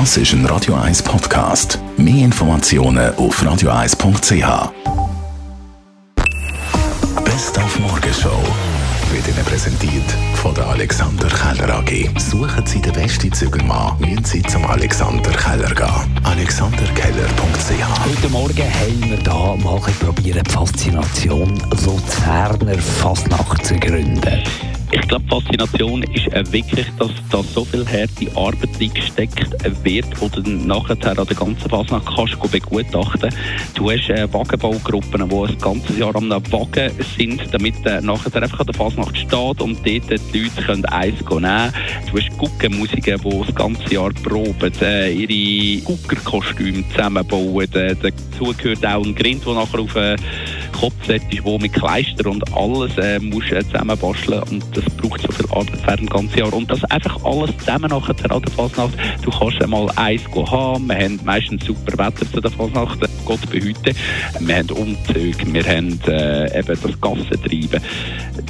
Das ist ein Radio 1 Podcast. Mehr Informationen auf radio1.ch. Best auf Morgenshow wird Ihnen präsentiert von der Alexander Keller AG. Suchen Sie den besten Zügelmann, müssen Sie zum Alexander Keller gehen. AlexanderKeller.ch Heute Morgen haben wir da mal probieren, die Faszination Luzerner Fasnacht zu gründen. Ich glaube, Faszination ist äh, wirklich, dass da so viel harte Arbeit reingesteckt wird, wo du nachher an der ganzen Fasnacht kannst du begutachten. Du hast äh, Wagenbaugruppen, die ein ganzes Jahr am Wagen sind, damit äh, nachher einfach an der Fasnacht steht und dort die Leute können eins nehmen Du hast Guckenmusiker, die das ganze Jahr proben, äh, ihre Guckerkostüme zusammenbauen. Äh, dazu gehört auch ein Grind, der nachher auf äh, Kopfset ist, wo mit Kleister und alles äh, musst, äh, zusammenbasteln und das braucht so viel Arbeit während dem ganzen Jahr. Und das einfach alles zusammen nachher an der Fasnacht. Du kannst einmal eins haben, wir haben meistens super Wetter zu der Fasnacht, Gott behüte. Wir haben Umzüge, wir haben äh, eben das Gassentreiben.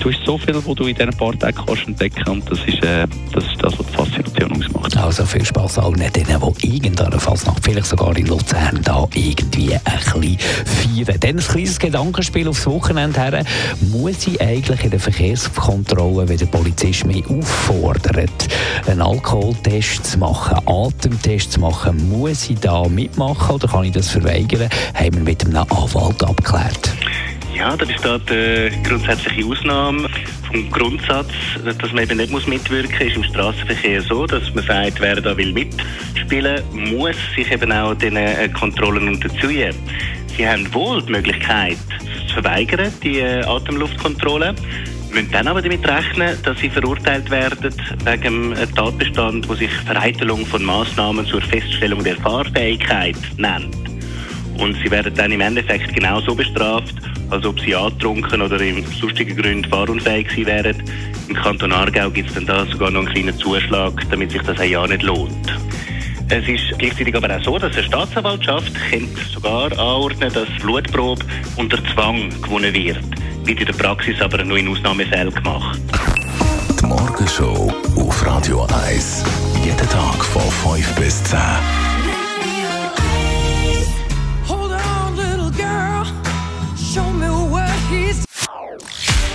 Du hast so viel, was du in diesen paar Tagen kannst entdecken und das ist, äh, das, ist das, was die Faszination ausmacht. Also viel Spaß allen denen, die irgendeiner Fasnacht, vielleicht sogar in Luzern, da irgendwie ein bisschen feiern. Dann ein kleines Gedankenspiel aufs Wochenende her. Muss ich eigentlich in der Verkehrskontrolle, wenn der Polizist mich auffordert, einen Alkoholtest zu machen, Atemtest zu machen, muss ich da mitmachen oder kann ich das verweigern? Haben wir mit einem Anwalt abgeklärt. Ja, da besteht eine grundsätzliche Ausnahme vom Grundsatz, dass man eben nicht mitwirken muss, ist im Straßenverkehr so, dass man sagt, wer da will mitspielen, muss sich eben auch den äh, Kontrollen unterziehen. Sie haben wohl die Möglichkeit, zu verweigern, die äh, Atemluftkontrolle müssen dann aber damit rechnen, dass sie verurteilt werden wegen einem Tatbestand, der sich Vereitelung von Maßnahmen zur Feststellung der Fahrfähigkeit nennt. Und sie werden dann im Endeffekt genauso bestraft, als ob sie angetrunken oder in sonstigen Gründen fahrunfähig gewesen wären. Im Kanton Aargau gibt es dann da sogar noch einen kleinen Zuschlag, damit sich das ein Jahr nicht lohnt. Es ist gleichzeitig aber auch so, dass eine Staatsanwaltschaft sogar anordnen dass Blutprobe unter Zwang gewonnen wird. Wird in der Praxis aber nur in Ausnahmefällen gemacht. Die Morgenshow auf Radio 1. Jeden Tag von 5 bis 10.